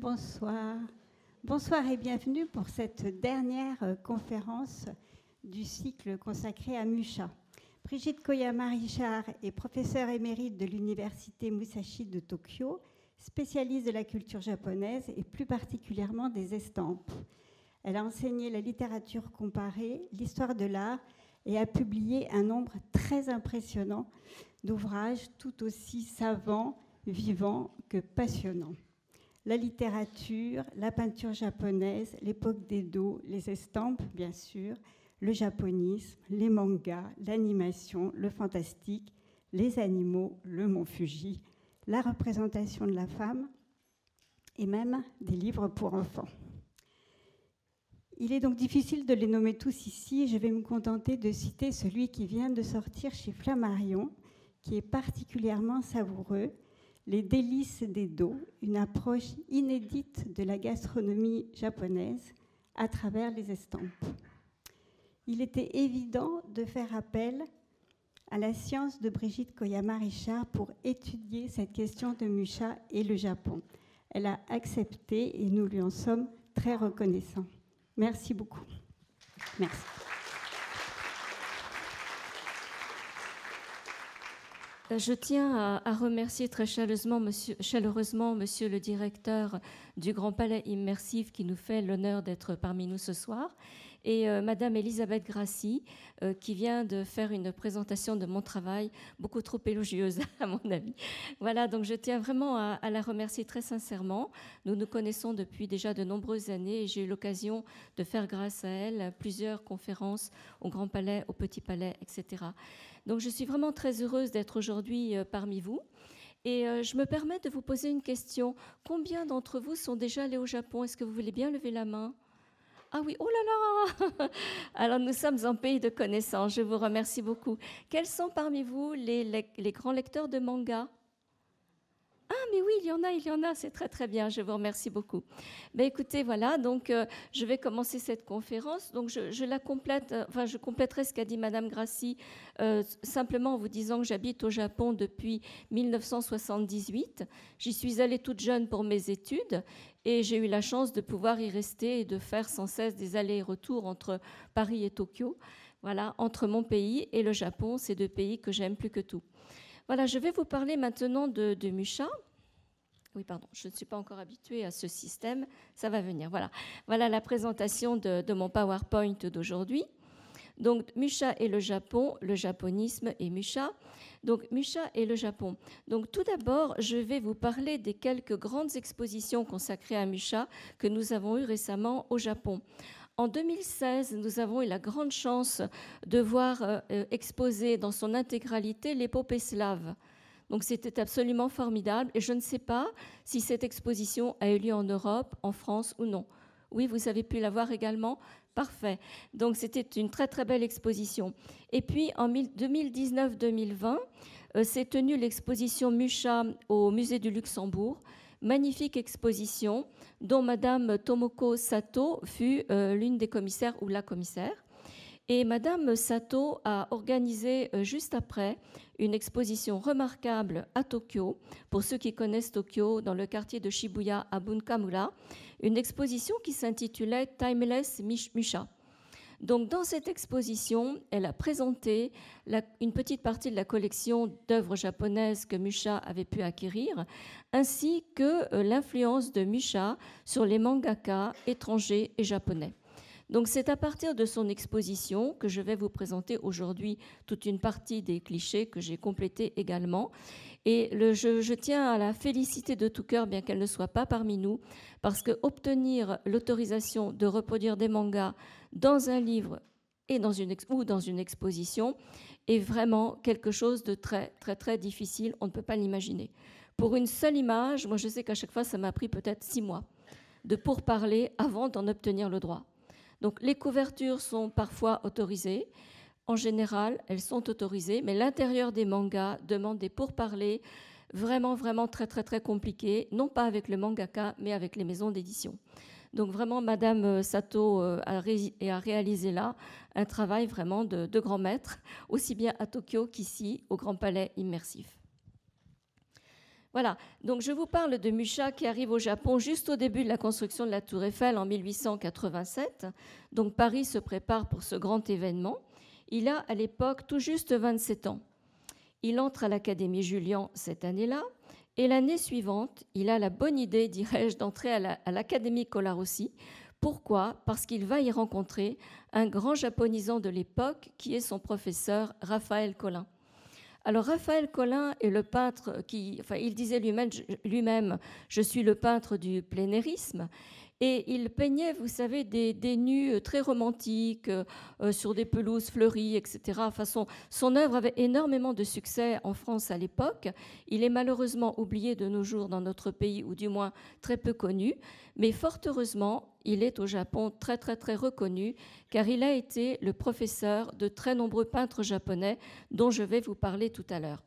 Bonsoir. Bonsoir et bienvenue pour cette dernière euh, conférence du cycle consacré à Musha. Brigitte Koyama-Richard est professeure émérite de l'université Musashi de Tokyo, spécialiste de la culture japonaise et plus particulièrement des estampes. Elle a enseigné la littérature comparée, l'histoire de l'art et a publié un nombre très impressionnant d'ouvrages tout aussi savants, vivants que passionnants. La littérature, la peinture japonaise, l'époque d'Edo, les estampes bien sûr, le japonisme, les mangas, l'animation, le fantastique, les animaux, le mont Fuji, la représentation de la femme et même des livres pour enfants. Il est donc difficile de les nommer tous ici. Je vais me contenter de citer celui qui vient de sortir chez Flammarion, qui est particulièrement savoureux, Les délices des dos, une approche inédite de la gastronomie japonaise à travers les estampes. Il était évident de faire appel à la science de Brigitte Koyama-Richard pour étudier cette question de Musha et le Japon. Elle a accepté et nous lui en sommes très reconnaissants. Merci beaucoup. Merci. Je tiens à, remercier très chaleureusement monsieur, chaleureusement monsieur le directeur du Grand Palais Immersif qui nous fait l'honneur d'être parmi nous ce soir et euh, Madame Elisabeth Grassi, euh, qui vient de faire une présentation de mon travail, beaucoup trop élogieuse à mon avis. Voilà, donc je tiens vraiment à, la remercier très sincèrement. Nous nous connaissons depuis déjà de nombreuses années et j'ai eu l'occasion de faire grâce à elle plusieurs conférences au Grand Palais, au Petit Palais, etc. Donc je suis vraiment très heureuse d'être aujourd'hui euh, parmi vous. Et je me permets de vous poser une question. Combien d'entre vous sont déjà allés au Japon? Est-ce que vous voulez bien lever la main? Ah oui, oh là là Alors nous sommes en pays de connaissances, je vous remercie beaucoup. Quels sont parmi vous les, les grands lecteurs de manga? Ah, mais oui, il y en a, il y en a, c'est très très bien, je vous remercie beaucoup. Ben, écoutez, voilà, donc euh, je vais commencer cette conférence. Donc je, la complète, euh, enfin je compléterai ce qu'a dit Madame Grassi, euh, simplement en vous disant que j'habite au Japon depuis 1978. J'y suis allée toute jeune pour mes études et j'ai eu la chance de pouvoir y rester et de faire sans cesse des allers et retours entre Paris et Tokyo. Voilà, entre mon pays et le Japon, ces deux pays que j'aime plus que tout. Voilà, je vais vous parler maintenant de, de Musha. Oui, pardon, je ne suis pas encore habituée à ce système. Ça va venir. Voilà, voilà la présentation de, mon PowerPoint d'aujourd'hui. Donc, Musha et le Japon, le japonisme et Musha. Donc, Musha et le Japon. Donc, tout d'abord, je vais vous parler des quelques grandes expositions consacrées à Musha que nous avons eues récemment au Japon. En 2016, nous avons eu la grande chance de voir euh, euh, exposer dans son intégralité l'épopée slave. Donc c'était absolument formidable et je ne sais pas si cette exposition a eu lieu en Europe, en France ou non. Oui, vous avez pu la voir également Parfait. Donc c'était une très très belle exposition. Et puis en 2019-2020, euh, s'est tenue l'exposition Musha au musée du Luxembourg magnifique exposition dont Madame Tomoko Sato fut euh, l'une des commissaires ou la commissaire. Et Madame Sato a organisé euh, juste après une exposition remarquable à Tokyo, pour ceux qui connaissent Tokyo, dans le quartier de Shibuya à Bunkamura, une exposition qui s'intitulait Timeless Musha. Donc, dans cette exposition, elle a présenté une petite partie de la collection d'œuvres japonaises que Musha avait pu acquérir, ainsi que euh, l'influence de Musha sur les mangaka étrangers et japonais. Donc c'est à partir de son exposition que je vais vous présenter aujourd'hui toute une partie des clichés que j'ai complétés également. Et je, tiens à la féliciter de tout cœur, bien qu'elle ne soit pas parmi nous, parce que obtenir l'autorisation de reproduire des mangas dans un livre ou dans une exposition est vraiment quelque chose de très très très difficile. On ne peut pas l'imaginer. Pour une seule image, moi je sais qu'à chaque fois ça m'a pris peut-être six mois de pourparler avant d'en obtenir le droit. Donc les couvertures sont parfois autorisées. En général, elles sont autorisées, mais l'intérieur des mangas demande des pourparlers vraiment, vraiment très, très, très compliqués, non pas avec le mangaka, mais avec les maisons d'édition. Donc vraiment, Madame Sato euh, a, réalisé là un travail vraiment de, de grand maître, aussi bien à Tokyo qu'ici, au Grand Palais immersif. Voilà, donc je vous parle de Mucha qui arrive au Japon juste au début de la construction de la Tour Eiffel en 1887. Donc Paris se prépare pour ce grand événement. Il a à l'époque tout juste 27 ans. Il entre à l'Académie Julian cette année-là. Et l'année suivante, il a la bonne idée, dirais-je, d'entrer à l'Académie Colarossi. Pourquoi? Parce qu'il va y rencontrer un grand japonisant de l'époque qui est son professeur Raphaël Collin. Alors Raphaël Collin est le peintre qui, enfin, il disait lui-même, je suis le peintre du plénérisme. Et il peignait, vous savez, des, nus euh, très romantiques euh, euh, sur des pelouses fleuries, etc. Enfin, son, œuvre avait énormément de succès en France à l'époque. Il est malheureusement oublié de nos jours dans notre pays, ou du moins très peu connu. Mais fort heureusement, il est au Japon très très très reconnu, car il a été le professeur de très nombreux peintres japonais dont je vais vous parler tout à l'heure.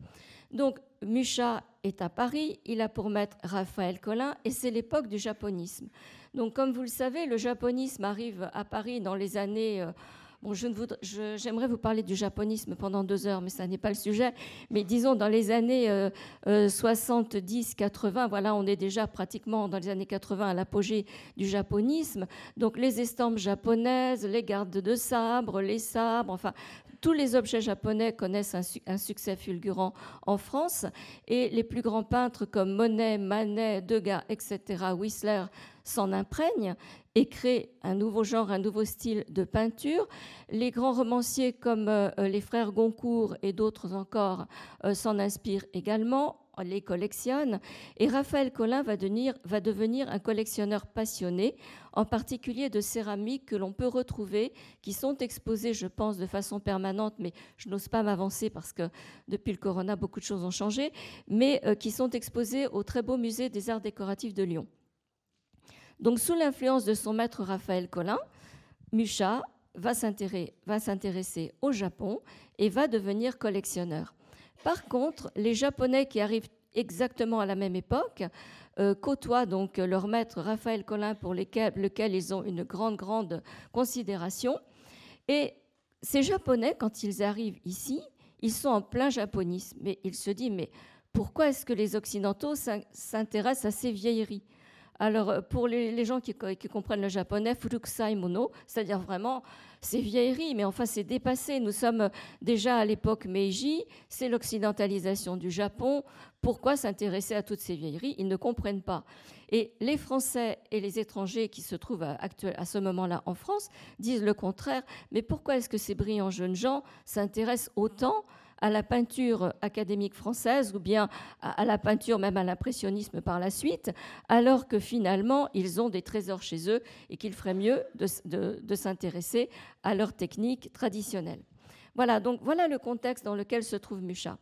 Donc, Mucha est à Paris, il a pour maître Raphaël Collin, et c'est l'époque du japonisme. Donc, comme vous le savez, le japonisme arrive à Paris dans les années. Euh, bon, j'aimerais vous parler du japonisme pendant deux heures, mais ça n'est pas le sujet. Mais disons, dans les années 70-80, euh, euh, voilà, on est déjà pratiquement dans les années 80 à l'apogée du japonisme. Donc, les estampes japonaises, les gardes de sabre, les sabres, enfin, tous les objets japonais connaissent un, succès fulgurant en France et les plus grands peintres comme Monet, Manet, Degas, etc., Whistler s'en imprègnent et créent un nouveau genre, un nouveau style de peinture. Les grands romanciers comme euh, les frères Goncourt et d'autres encore euh, s'en inspirent également les collectionne. Et Raphaël Collin va devenir, un collectionneur passionné, en particulier de céramiques que l'on peut retrouver, qui sont exposées, je pense, de façon permanente, mais je n'ose pas m'avancer parce que depuis le corona, beaucoup de choses ont changé, mais euh, qui sont exposées au très beau musée des arts décoratifs de Lyon. Donc, sous l'influence de son maître Raphaël Collin, Mucha va s'intéresser au Japon et va devenir collectionneur. Par contre, les Japonais qui arrivent exactement à la même époque euh, côtoient donc leur maître Raphaël Collin pour lequel ils ont une grande, grande considération. Et ces Japonais, quand ils arrivent ici, ils sont en plein japonisme. Mais ils se disent, mais pourquoi est-ce que les Occidentaux s'intéressent à ces vieilleries? Alors, euh, pour les, gens qui, comprennent le japonais, furukusai mono, c'est-à-dire vraiment ces vieilleries, mais enfin c'est dépassé. Nous sommes déjà à l'époque Meiji, c'est l'occidentalisation du Japon. Pourquoi s'intéresser à toutes ces vieilleries? Ils ne comprennent pas. Et les Français et les étrangers qui se trouvent à, à ce moment-là en France disent le contraire. Mais pourquoi est-ce que ces brillants jeunes gens s'intéressent autant à la peinture académique française ou bien à, la peinture même à l'impressionnisme par la suite, alors que finalement ils ont des trésors chez eux et qu'il ferait mieux de, s'intéresser à leur technique traditionnelle. Voilà, donc voilà le contexte dans lequel se trouve Mucha.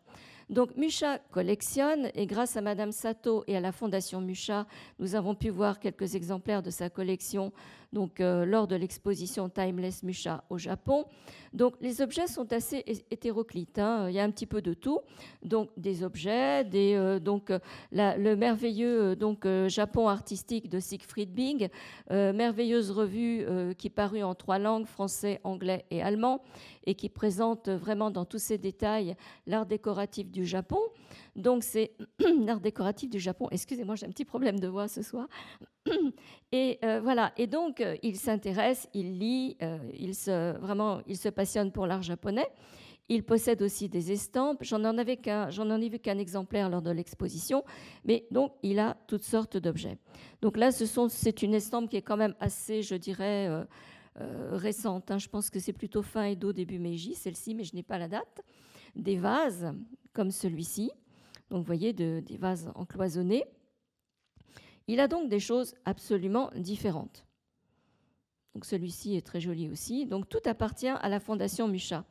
Donc Mucha collectionne et grâce à Madame Sato et à la Fondation Mucha, nous avons pu voir quelques exemplaires de sa collection donc, euh, lors de l'exposition Timeless Musha au Japon. Donc, les objets sont assez hétéroclites. Hein. Il y a un petit peu de tout. Donc, des objets, des, euh, donc, le merveilleux donc, euh, Japon artistique de Siegfried Bing, merveilleuse revue qui parut en trois langues, français, anglais et allemand, et qui présente vraiment dans tous ses détails l'art décoratif du Japon. Donc c'est l'art décoratif du Japon. Excusez-moi, j'ai un petit problème de voix ce soir. Et euh, voilà. Et donc euh, il s'intéresse, il lit, euh, il se vraiment, il se passionne pour l'art japonais. Il possède aussi des estampes. J'en en avais qu'un, ai vu qu'un exemplaire lors de l'exposition, mais donc il a toutes sortes d'objets. Donc là, c'est une estampe qui est quand même assez, je dirais, récente. Hein. Je pense que c'est plutôt fin Edo début Meiji, celle-ci, mais je n'ai pas la date. Des vases comme celui-ci, donc vous voyez des vases encloisonnés. Il a donc des choses absolument différentes. Donc celui-ci est très joli aussi. Donc tout appartient à la fondation Mucha.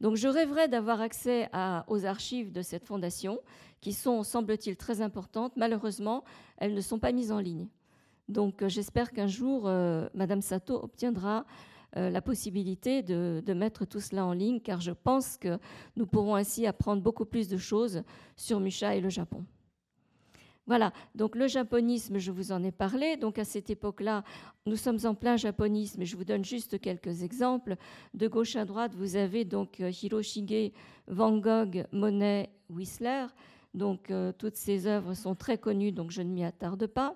Donc je rêverais d'avoir accès aux archives de cette fondation, qui sont, semble-t-il, très importantes. Malheureusement, elles ne sont pas mises en ligne. Donc euh, j'espère qu'un jour, euh, Madame Sato obtiendra euh, la possibilité de, mettre tout cela en ligne, car je pense que nous pourrons ainsi apprendre beaucoup plus de choses sur Musha et le Japon. Voilà, donc le japonisme, je vous en ai parlé. Donc à cette époque-là, nous sommes en plein japonisme et je vous donne juste quelques exemples. De gauche à droite, vous avez donc euh, Hiroshige, Van Gogh, Monet, Whistler. Donc euh, toutes ses œuvres sont très connues, donc je ne m'y attarde pas.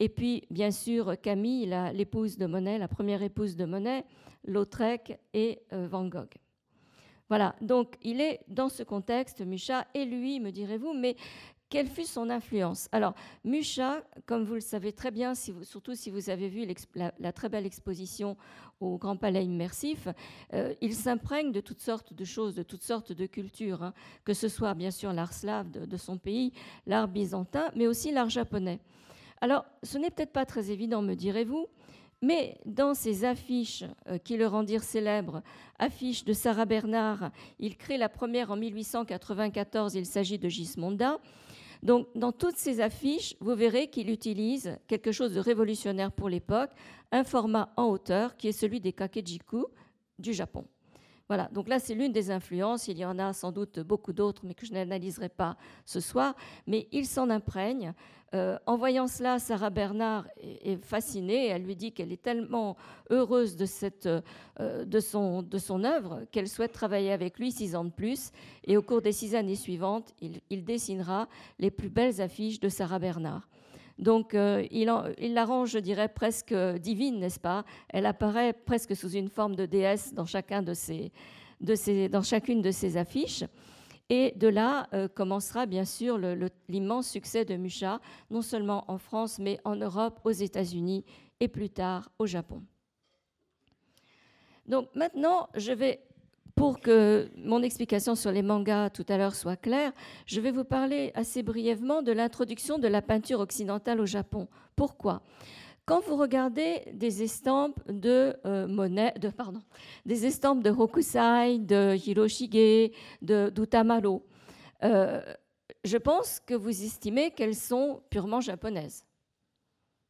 Et puis, bien sûr, Camille, l'épouse de Monet, la première épouse de Monet, Lautrec et euh, Van Gogh. Voilà, donc il est dans ce contexte, Mucha, et lui, me direz-vous, mais quelle fut son influence Alors, Mucha, comme vous le savez très bien, surtout si vous avez vu la, très belle exposition au Grand Palais Immersif, euh, il s'imprègne de toutes sortes de choses, de toutes sortes de cultures, hein, que ce soit bien sûr l'art slave de son pays, l'art byzantin, mais aussi l'art japonais. Alors, ce n'est peut-être pas très évident, me direz-vous, mais dans ces affiches euh, qui le rendirent célèbre, affiches de Sarah Bernard, il crée la première en 1894, il s'agit de Gismonda. Donc, dans toutes ces affiches, vous verrez qu'il utilise quelque chose de révolutionnaire pour l'époque, un format en hauteur qui est celui des kakejiku du Japon. Voilà, donc là c'est l'une des influences, il y en a sans doute beaucoup d'autres, mais que je n'analyserai pas ce soir, mais il s'en imprègne. Euh, en voyant cela, Sarah Bernard est, fascinée, elle lui dit qu'elle est tellement heureuse de, cette, euh, de, son, de son œuvre qu'elle souhaite travailler avec lui six ans de plus, et au cours des six années suivantes, il, dessinera les plus belles affiches de Sarah Bernard. Donc euh, il, il l'arrange, je dirais, presque divine, n'est-ce pas? Elle apparaît presque sous une forme de déesse dans, chacune de ses affiches. Et de là euh, commencera bien sûr l'immense succès de Mucha, non seulement en France, mais en Europe, aux États-Unis et plus tard au Japon. Donc maintenant, je vais pour que mon explication sur les mangas tout à l'heure soit claire, je vais vous parler assez brièvement de l'introduction de la peinture occidentale au Japon. Pourquoi? Quand vous regardez des estampes de euh, Monet, de, pardon, des estampes de Hokusai, de Hiroshige, de d'Utamaro, euh, je pense que vous estimez qu'elles sont purement japonaises.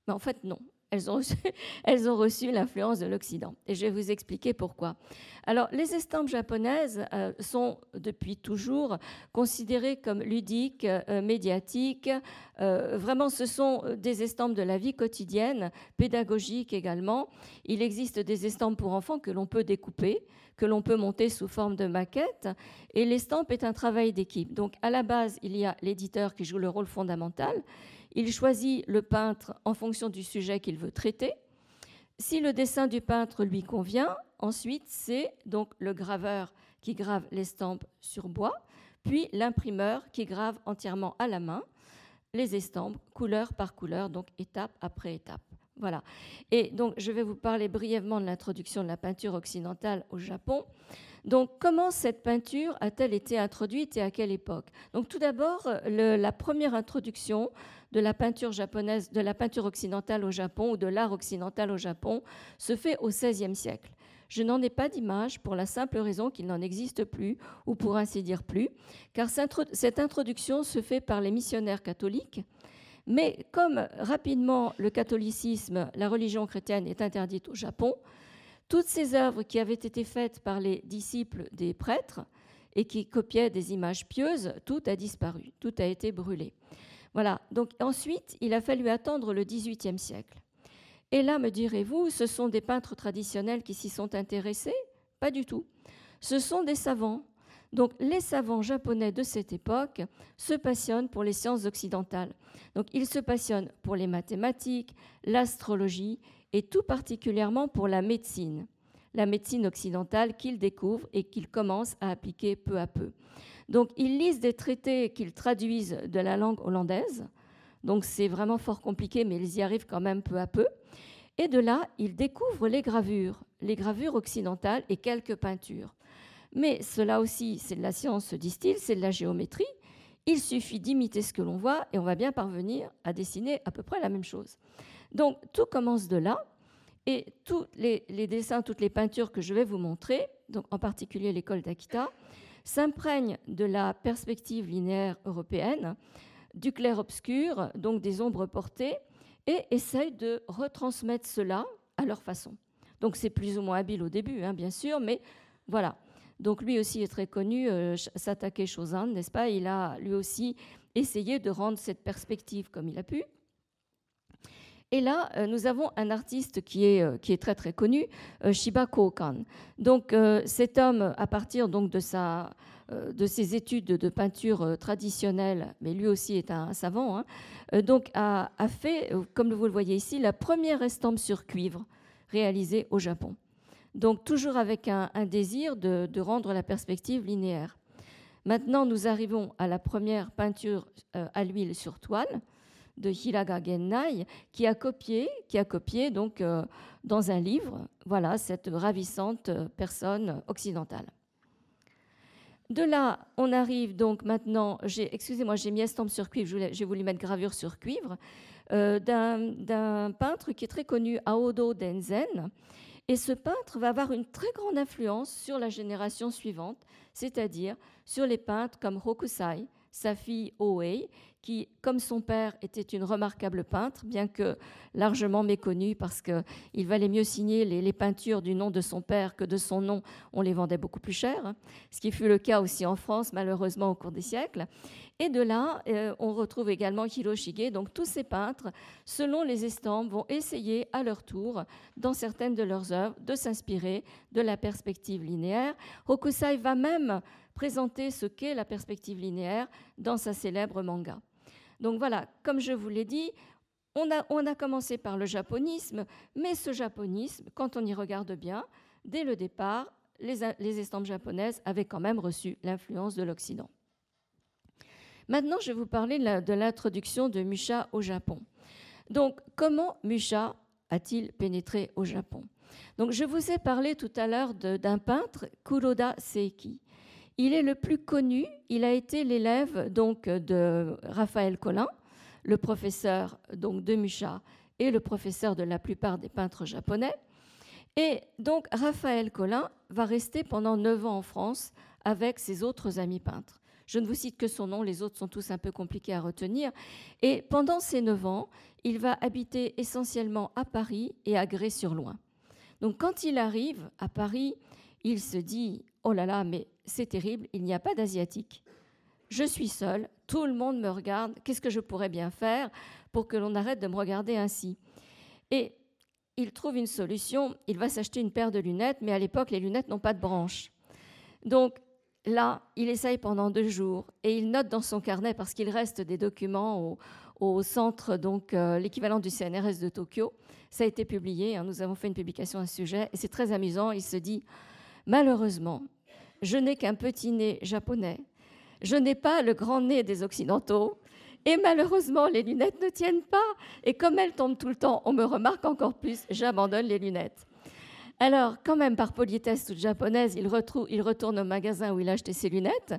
Mais en fait, non elles ont reçu, elles ont reçu l'influence de l'Occident. Et je vais vous expliquer pourquoi. Alors, les estampes japonaises euh, sont depuis toujours considérées comme ludiques, euh, médiatiques. Euh, vraiment, ce sont des estampes de la vie quotidienne, pédagogiques également. Il existe des estampes pour enfants que l'on peut découper, que l'on peut monter sous forme de maquette. Et l'estampe est un travail d'équipe. Donc, à la base, il y a l'éditeur qui joue le rôle fondamental. Il choisit le peintre en fonction du sujet qu'il veut traiter. Si le dessin du peintre lui convient, ensuite c'est donc le graveur qui grave l'estampe sur bois, puis l'imprimeur qui grave entièrement à la main les estampes couleur par couleur, donc étape après étape. Voilà. Et donc je vais vous parler brièvement de l'introduction de la peinture occidentale au Japon. Donc, comment cette peinture a-t-elle été introduite et à quelle époque? Donc, tout d'abord, la première introduction de la peinture japonaise, de la peinture occidentale au Japon ou de l'art occidental au Japon se fait au XVIe siècle. Je n'en ai pas d'image pour la simple raison qu'il n'en existe plus, ou pour ainsi dire plus, car cette introduction se fait par les missionnaires catholiques. Mais comme rapidement le catholicisme, la religion chrétienne est interdite au Japon, toutes ces œuvres qui avaient été faites par les disciples des prêtres et qui copiaient des images pieuses, tout a disparu, tout a été brûlé. Voilà, donc ensuite, il a fallu attendre le XVIIIe siècle. Et là, me direz-vous, ce sont des peintres traditionnels qui s'y sont intéressés? Pas du tout. Ce sont des savants. Donc les savants japonais de cette époque se passionnent pour les sciences occidentales. Donc ils se passionnent pour les mathématiques, l'astrologie et tout particulièrement pour la médecine, la médecine occidentale qu'ils découvrent et qu'ils commencent à appliquer peu à peu. Donc ils lisent des traités qu'ils traduisent de la langue hollandaise, donc c'est vraiment fort compliqué, mais ils y arrivent quand même peu à peu. Et de là, ils découvrent les gravures, les gravures occidentales et quelques peintures. Mais cela aussi, c'est de la science, disent-ils, c'est de la géométrie. Il suffit d'imiter ce que l'on voit et on va bien parvenir à dessiner à peu près la même chose. Donc tout commence de là. Et tous les, dessins, toutes les peintures que je vais vous montrer, donc en particulier l'école d'Akita, s'imprègnent de la perspective linéaire européenne, du clair-obscur, donc des ombres portées, et essayent de retransmettre cela à leur façon. Donc c'est plus ou moins habile au début, hein, bien sûr, mais voilà. Donc lui aussi est très connu, euh, Satake n'est-ce pas? Il a lui aussi essayé de rendre cette perspective comme il a pu. Et là, euh, nous avons un artiste qui est, euh, très très connu, euh, Shiba Kokan. Donc cet homme, à partir donc, de, sa, de ses études de peinture traditionnelle, mais lui aussi est un, savant, hein, donc a, fait, comme vous le voyez ici, la première estampe sur cuivre réalisée au Japon. Donc toujours avec un, désir de, de, rendre la perspective linéaire. Maintenant, nous arrivons à la première peinture à l'huile sur toile de Hiraga Gennai, qui a copié, qui a copié donc euh, dans un livre, voilà cette ravissante personne occidentale. De là, on arrive donc maintenant, excusez-moi, j'ai mis estampe sur cuivre, j'ai voulu mettre gravure sur cuivre, euh, d'un peintre qui est très connu, Aodo Denzen. Et ce peintre va avoir une très grande influence sur la génération suivante, c'est-à-dire sur les peintres comme Hokusai, sa fille Oei, qui, comme son père, était une remarquable peintre, bien que largement méconnue parce qu'il valait mieux signer les, peintures du nom de son père que de son nom, on les vendait beaucoup plus cher, hein. ce qui fut le cas aussi en France, malheureusement, au cours des siècles. Et de là, euh, on retrouve également Hiroshige. Donc tous ces peintres, selon les estampes, vont essayer à leur tour, dans certaines de leurs œuvres, de s'inspirer de la perspective linéaire. Hokusai va même présenter ce qu'est la perspective linéaire dans sa célèbre manga. Donc voilà, comme je vous l'ai dit, on a, commencé par le japonisme, mais ce japonisme, quand on y regarde bien, dès le départ, les, estampes japonaises avaient quand même reçu l'influence de l'Occident. Maintenant, je vais vous parler de l'introduction de Musha au Japon. Donc, comment Musha a-t-il pénétré au Japon? Donc, je vous ai parlé tout à l'heure d'un peintre, Kuroda Seiki. Il est le plus connu. Il a été l'élève donc de Raphaël Collin, le professeur donc de Mucha et le professeur de la plupart des peintres japonais. Et donc Raphaël Collin va rester pendant neuf ans en France avec ses autres amis peintres. Je ne vous cite que son nom, les autres sont tous un peu compliqués à retenir. Et pendant ces neuf ans, il va habiter essentiellement à Paris et à Grès-sur-Loing. Donc quand il arrive à Paris, il se dit Oh là là, mais c'est terrible, il n'y a pas d'asiatique. Je suis seule, tout le monde me regarde, qu'est-ce que je pourrais bien faire pour que l'on arrête de me regarder ainsi? Et il trouve une solution, il va s'acheter une paire de lunettes, mais à l'époque, les lunettes n'ont pas de branches. Donc là, il essaye pendant deux jours et il note dans son carnet, parce qu'il reste des documents au, centre, donc euh, l'équivalent du CNRS de Tokyo. Ça a été publié, hein, nous avons fait une publication à ce sujet, et c'est très amusant. Il se dit, malheureusement, je n'ai qu'un petit nez japonais, je n'ai pas le grand nez des Occidentaux, et malheureusement, les lunettes ne tiennent pas. Et comme elles tombent tout le temps, on me remarque encore plus, j'abandonne les lunettes. Alors, quand même, par politesse toute japonaise, il, il retourne au magasin où il a acheté ses lunettes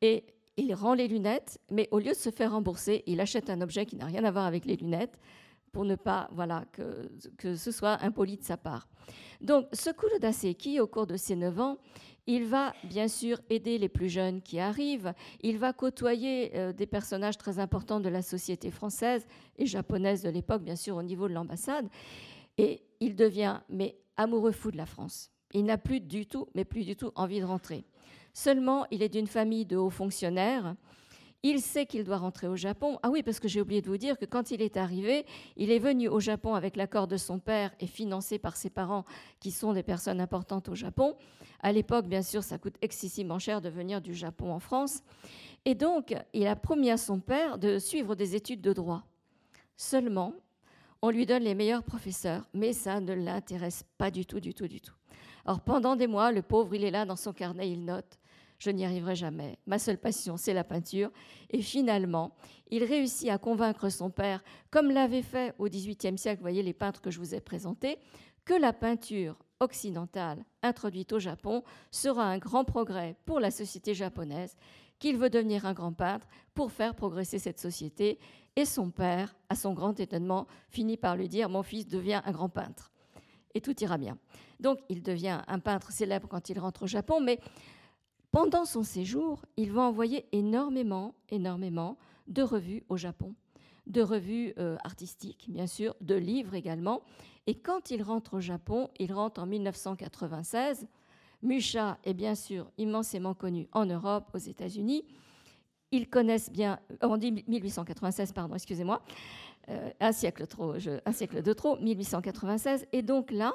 et il rend les lunettes, mais au lieu de se faire rembourser, il achète un objet qui n'a rien à voir avec les lunettes pour ne pas voilà, que, que ce soit impoli de sa part. Donc, ce Kuroda Seki, au cours de ses 9 ans, il va bien sûr aider les plus jeunes qui arrivent. Il va côtoyer euh, des personnages très importants de la société française et japonaise de l'époque, bien sûr, au niveau de l'ambassade. Et il devient, mais amoureux fou de la France. Il n'a plus du tout, mais plus du tout envie de rentrer. Seulement, il est d'une famille de hauts fonctionnaires. Il sait qu'il doit rentrer au Japon. Ah oui, parce que j'ai oublié de vous dire que quand il est arrivé, il est venu au Japon avec l'accord de son père et financé par ses parents, qui sont des personnes importantes au Japon. À l'époque, bien sûr, ça coûte excessivement cher de venir du Japon en France. Et donc, il a promis à son père de suivre des études de droit. Seulement, on lui donne les meilleurs professeurs, mais ça ne l'intéresse pas du tout, du tout, du tout. Alors pendant des mois, le pauvre, il est là dans son carnet, il note je n'y arriverai jamais. Ma seule passion, c'est la peinture. Et finalement, il réussit à convaincre son père, comme l'avait fait au XVIIIe siècle, vous voyez les peintres que je vous ai présentés, que la peinture occidentale introduite au Japon sera un grand progrès pour la société japonaise, qu'il veut devenir un grand peintre pour faire progresser cette société. Et son père, à son grand étonnement, finit par lui dire, mon fils devient un grand peintre. Et tout ira bien. Donc il devient un peintre célèbre quand il rentre au Japon, mais pendant son séjour, il va envoyer énormément, énormément de revues au Japon, de revues euh, artistiques, bien sûr, de livres également. Et quand il rentre au Japon, il rentre en 1996. Musha est bien sûr immensément connu en Europe, aux États-Unis. Ils connaissent bien, euh, on dit 1896, pardon, excusez-moi. un siècle trop, un siècle de trop, 1896. Et donc là,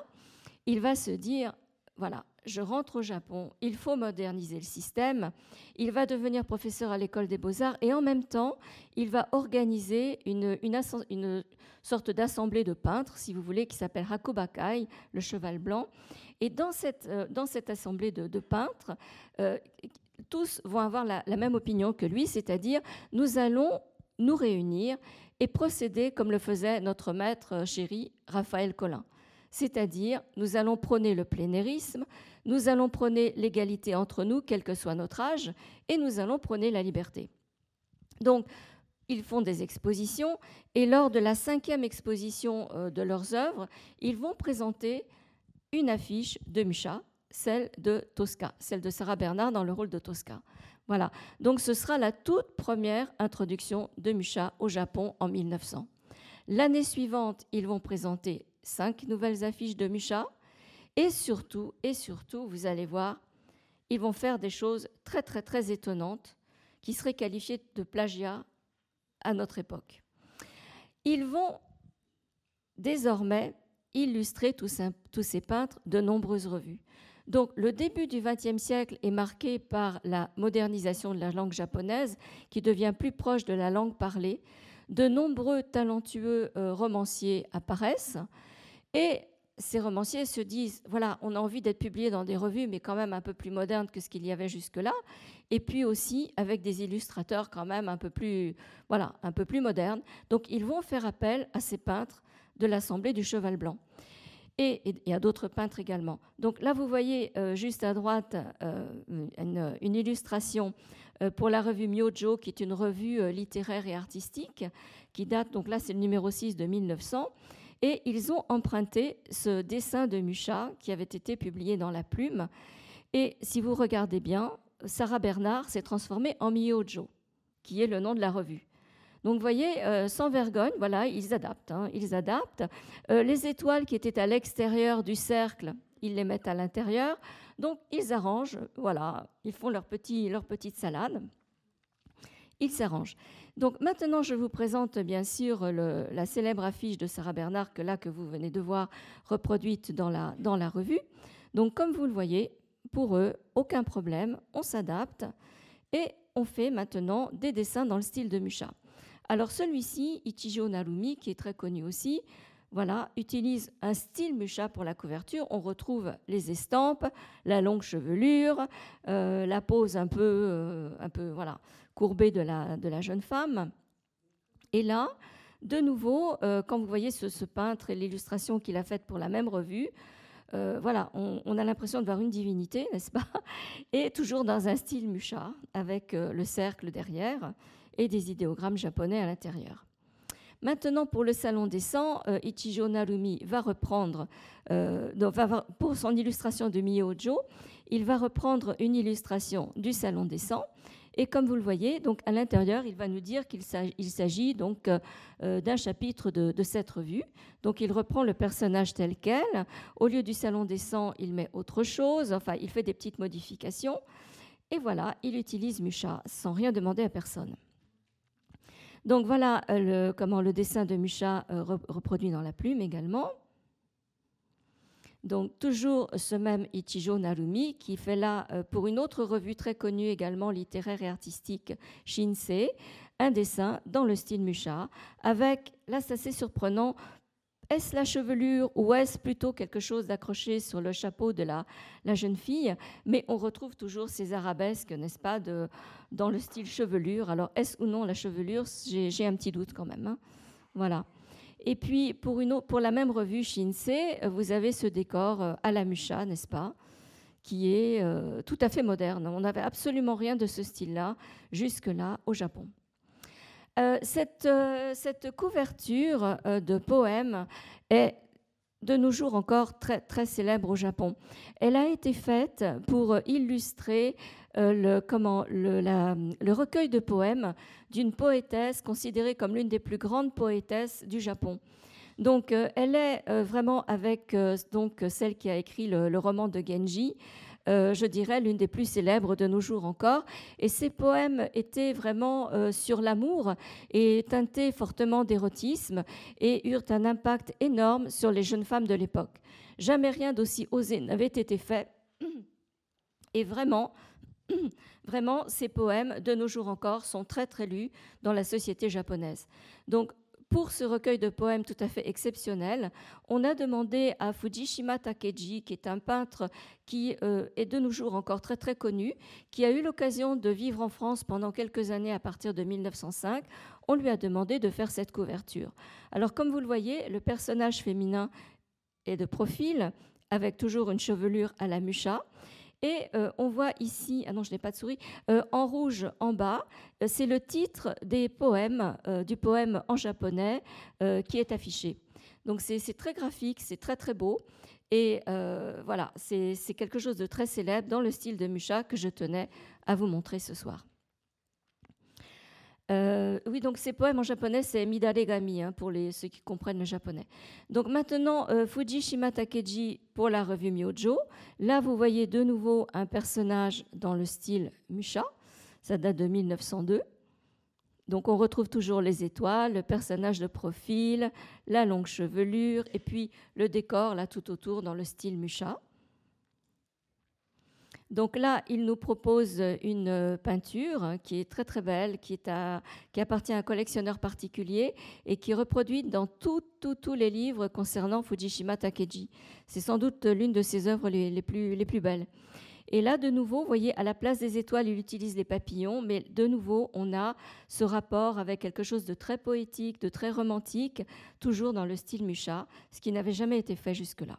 il va se dire, voilà, je rentre au Japon, il faut moderniser le système. Il va devenir professeur à l'école des beaux-arts et en même temps, il va organiser une, une, sorte d'assemblée de peintres, si vous voulez, qui s'appelle Hakubakai, le cheval blanc. Et dans cette, euh, dans cette assemblée de, peintres, euh, tous vont avoir la, la même opinion que lui, c'est-à-dire nous allons nous réunir et procéder comme le faisait notre maître euh, chéri Raphaël Collin. C'est-à-dire, nous allons prôner le plénérisme, nous allons prôner l'égalité entre nous, quel que soit notre âge, et nous allons prôner la liberté. Donc, ils font des expositions, et lors de la cinquième exposition euh, de leurs œuvres, ils vont présenter une affiche de Mucha, celle de Tosca, celle de Sarah Bernard dans le rôle de Tosca. Voilà. Donc ce sera la toute première introduction de Mucha au Japon en 1900. L'année suivante, ils vont présenter cinq nouvelles affiches de Mucha. Et surtout, et surtout, vous allez voir, ils vont faire des choses très, très, très étonnantes qui seraient qualifiées de plagiat à notre époque. Ils vont désormais illustrer tous, ces peintres de nombreuses revues. Donc le début du XXe siècle est marqué par la modernisation de la langue japonaise qui devient plus proche de la langue parlée. De nombreux talentueux euh, romanciers apparaissent et ces romanciers se disent, voilà, on a envie d'être publiés dans des revues, mais quand même un peu plus modernes que ce qu'il y avait jusque-là, et puis aussi avec des illustrateurs quand même un peu plus, voilà, un peu plus modernes. Donc ils vont faire appel à ces peintres de l'Assemblée du Cheval Blanc. Et a d'autres peintres également. Donc là, vous voyez euh, juste à droite euh, une, illustration euh, pour la revue Myojo, qui est une revue littéraire et artistique, qui date, donc là c'est le numéro 6 de 1900. Et ils ont emprunté ce dessin de Mucha qui avait été publié dans La Plume. Et si vous regardez bien, Sarah Bernard s'est transformée en Miyojo, qui est le nom de la revue. Donc, vous voyez, euh, sans vergogne, voilà, ils adaptent. Hein, ils adaptent. Euh, les étoiles qui étaient à l'extérieur du cercle, ils les mettent à l'intérieur. Donc, ils arrangent, voilà, ils font leur petite salade. Ils s'arrangent. Donc maintenant, je vous présente bien sûr la célèbre affiche de Sarah Bernard que là que vous venez de voir reproduite dans la, dans la revue. Donc comme vous le voyez, pour eux, aucun problème, on s'adapte et on fait maintenant des dessins dans le style de Mucha. Alors celui-ci, Ichijo Narumi, qui est très connu aussi, voilà, utilise un style Mucha pour la couverture. On retrouve les estampes, la longue chevelure, euh, la pose un peu, euh, un peu voilà, courbée de la, jeune femme. Et là, de nouveau, euh, quand vous voyez ce, peintre et l'illustration qu'il a faite pour la même revue, voilà, on, a l'impression de voir une divinité, n'est-ce pas Et toujours dans un style Mucha, avec le cercle derrière et des idéogrammes japonais à l'intérieur. Maintenant, pour le Salon des 100, euh, Ichijo Narumi va reprendre, euh, pour son illustration de Miyojo, il va reprendre une illustration du Salon des 100. Et comme vous le voyez, donc à l'intérieur, il va nous dire qu'il s'agit donc euh, d'un chapitre de, cette revue. Donc il reprend le personnage tel quel. Au lieu du Salon des 100, il met autre chose. Enfin, il fait des petites modifications. Et voilà, il utilise Musha sans rien demander à personne. Donc voilà euh, comment le dessin de Mucha euh, reproduit dans la plume également. Donc toujours ce même Ichijo Narumi qui fait là euh, pour une autre revue très connue également littéraire et artistique, Shinsei, un dessin dans le style Mucha avec, là c'est assez surprenant, est-ce la chevelure ou est-ce plutôt quelque chose d'accroché sur le chapeau de la, jeune fille? Mais on retrouve toujours ces arabesques, n'est-ce pas, dans le style chevelure. Alors, est-ce ou non la chevelure? J'ai un petit doute quand même. Hein. Voilà. Et puis, pour, la même revue Shinsei, vous avez ce décor euh, à la Musha, n'est-ce pas qui est euh, tout à fait moderne. On n'avait absolument rien de ce style-là jusque-là au Japon. Euh, euh, cette, couverture euh, de poèmes est de nos jours encore très célèbre au Japon. Elle a été faite pour illustrer le, comment, le, recueil de poèmes d'une poétesse considérée comme l'une des plus grandes poétesses du Japon. Donc, elle est vraiment avec donc celle qui a écrit le, roman de Genji, je dirais, l'une des plus célèbres de nos jours encore. Et ces poèmes étaient vraiment sur l'amour et teintés fortement d'érotisme et eurent un impact énorme sur les jeunes femmes de l'époque. Jamais rien d'aussi osé n'avait été fait. Et vraiment, vraiment, ces poèmes, de nos jours encore, sont très très lus dans la société japonaise. Donc, pour ce recueil de poèmes tout à fait exceptionnel, on a demandé à Fujishima Takeji, qui est un peintre qui euh, est de nos jours encore très très connu, qui a eu l'occasion de vivre en France pendant quelques années à partir de 1905, on lui a demandé de faire cette couverture. Alors comme vous le voyez, le personnage féminin est de profil, avec toujours une chevelure à la Musha. Et euh, on voit ici, ah non, je n'ai pas de souris, euh, en rouge en bas, euh, c'est le titre des poèmes, du poème en japonais qui est affiché. Donc c'est très graphique, c'est très très beau. Et voilà, c'est quelque chose de très célèbre dans le style de Musha que je tenais à vous montrer ce soir. Euh, oui, donc ces poèmes en japonais, c'est Midaregami, hein, pour les, ceux qui comprennent le japonais. Donc maintenant, euh, Fujishima Takeji pour la revue Myojo. Là, vous voyez de nouveau un personnage dans le style Musha. Ça date de 1902. Donc on retrouve toujours les étoiles, le personnage de profil, la longue chevelure, et puis le décor là tout autour dans le style Musha. Donc là, il nous propose une peinture qui est très très belle, qui, appartient à un collectionneur particulier et qui est reproduite dans tous les livres concernant Fujishima Takeji. C'est sans doute l'une de ses œuvres les, plus, les plus belles. Et là, de nouveau, vous voyez, à la place des étoiles, il utilise les papillons, mais de nouveau, on a ce rapport avec quelque chose de très poétique, de très romantique, toujours dans le style Musha, ce qui n'avait jamais été fait jusque-là.